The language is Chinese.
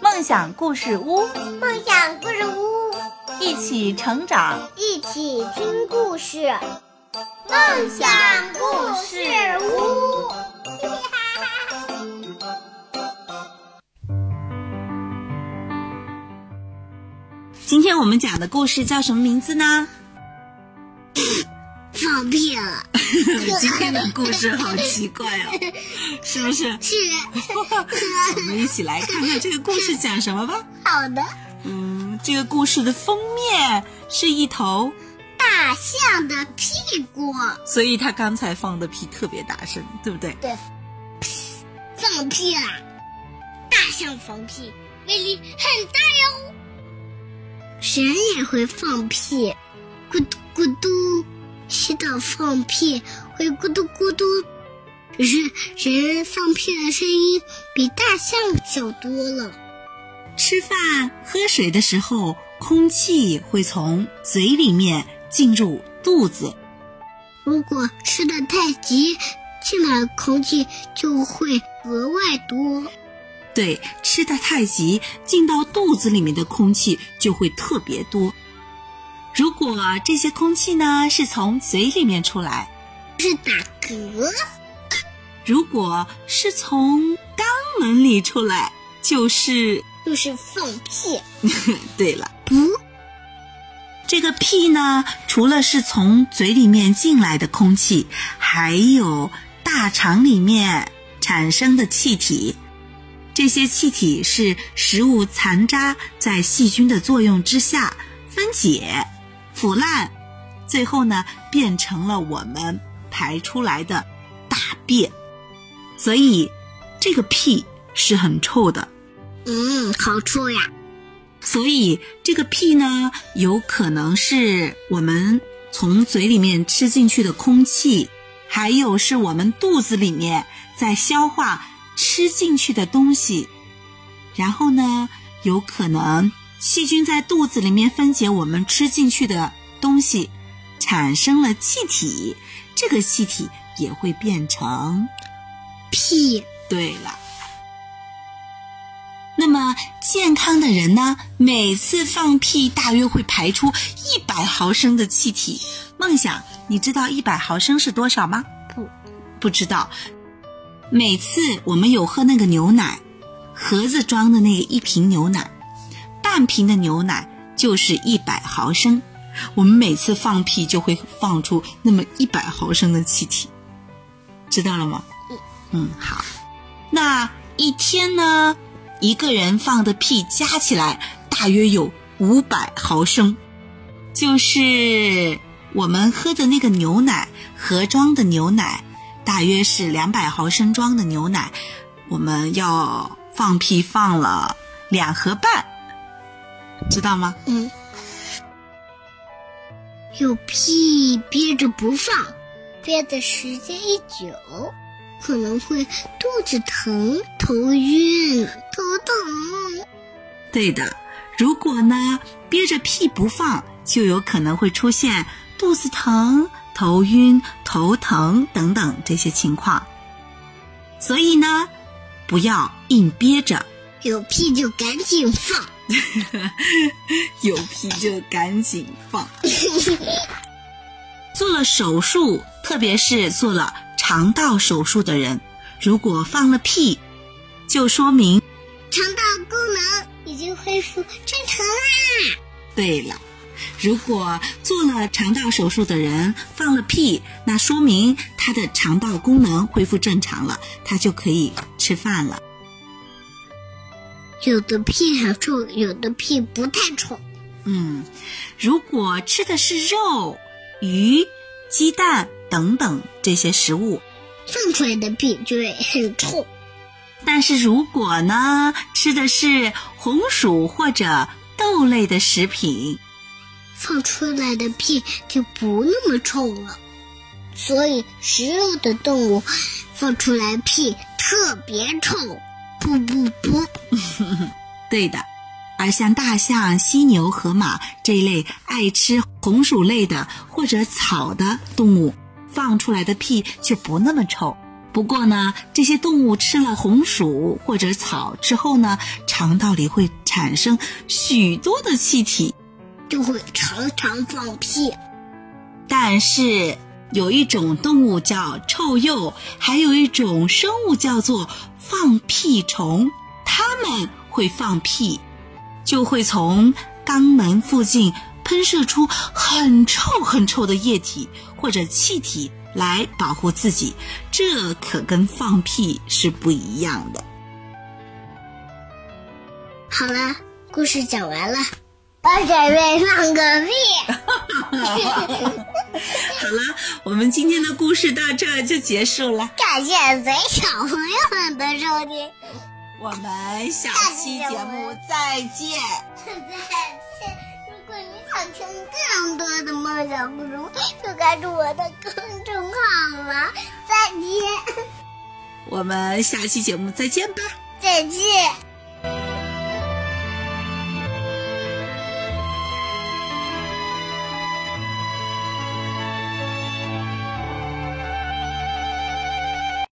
梦想故事屋，梦想故事屋，一起成长，一起听故事。梦想故事屋，今天我们讲的故事叫什么名字呢？放屁了。今天的故事好奇怪哦，是不是？是。我们一起来看看这个故事讲什么吧。好的。嗯，这个故事的封面是一头大象的屁股，所以他刚才放的屁特别大声，对不对？对。放屁啦！大象放屁，威力很大哟。人也会放屁，咕嘟咕嘟。洗澡放屁会咕嘟咕嘟，可是人放屁的声音比大象小多了。吃饭喝水的时候，空气会从嘴里面进入肚子。如果吃的太急，进来的空气就会额外多。对，吃的太急，进到肚子里面的空气就会特别多。如果这些空气呢是从嘴里面出来，是打嗝；如果是从肛门里出来，就是就是放屁。对了，不，这个屁呢，除了是从嘴里面进来的空气，还有大肠里面产生的气体。这些气体是食物残渣在细菌的作用之下分解。腐烂，最后呢变成了我们排出来的大便，所以这个屁是很臭的。嗯，好臭呀！所以这个屁呢，有可能是我们从嘴里面吃进去的空气，还有是我们肚子里面在消化吃进去的东西，然后呢，有可能。细菌在肚子里面分解我们吃进去的东西，产生了气体，这个气体也会变成屁。对了，那么健康的人呢，每次放屁大约会排出一百毫升的气体。梦想，你知道一百毫升是多少吗？不，不知道。每次我们有喝那个牛奶，盒子装的那个一瓶牛奶。半瓶的牛奶就是一百毫升，我们每次放屁就会放出那么一百毫升的气体，知道了吗？嗯嗯，好。那一天呢，一个人放的屁加起来大约有五百毫升，就是我们喝的那个牛奶盒装的牛奶，大约是两百毫升装的牛奶，我们要放屁放了两盒半。知道吗？嗯，有屁憋着不放，憋的时间一久，可能会肚子疼、头晕、头疼。对的，如果呢憋着屁不放，就有可能会出现肚子疼、头晕、头疼等等这些情况。所以呢，不要硬憋着，有屁就赶紧放。有屁就赶紧放。做了手术，特别是做了肠道手术的人，如果放了屁，就说明肠道功能已经恢复正常啦。对了，如果做了肠道手术的人放了屁，那说明他的肠道功能恢复正常了，他就可以吃饭了。有的屁很臭，有的屁不太臭。嗯，如果吃的是肉、鱼、鸡蛋等等这些食物，放出来的屁就会很臭。但是如果呢，吃的是红薯或者豆类的食品，放出来的屁就不那么臭了。所以食肉的动物放出来屁特别臭。不不不，对的。而像大象、犀牛、河马这一类爱吃红薯类的或者草的动物，放出来的屁就不那么臭。不过呢，这些动物吃了红薯或者草之后呢，肠道里会产生许多的气体，就会常常放屁。但是有一种动物叫臭鼬，还有一种生物叫做放屁虫，它们会放屁，就会从肛门附近喷射出很臭很臭的液体或者气体。来保护自己，这可跟放屁是不一样的。好了，故事讲完了，我准备放个屁。好了，我们今天的故事到这就结束了。感谢随小朋友们的收听，我们下期节目再见。再见。如果你想听更多的梦想故事，就关注我的公众号吧。再见，我们下期节目再见吧。再见。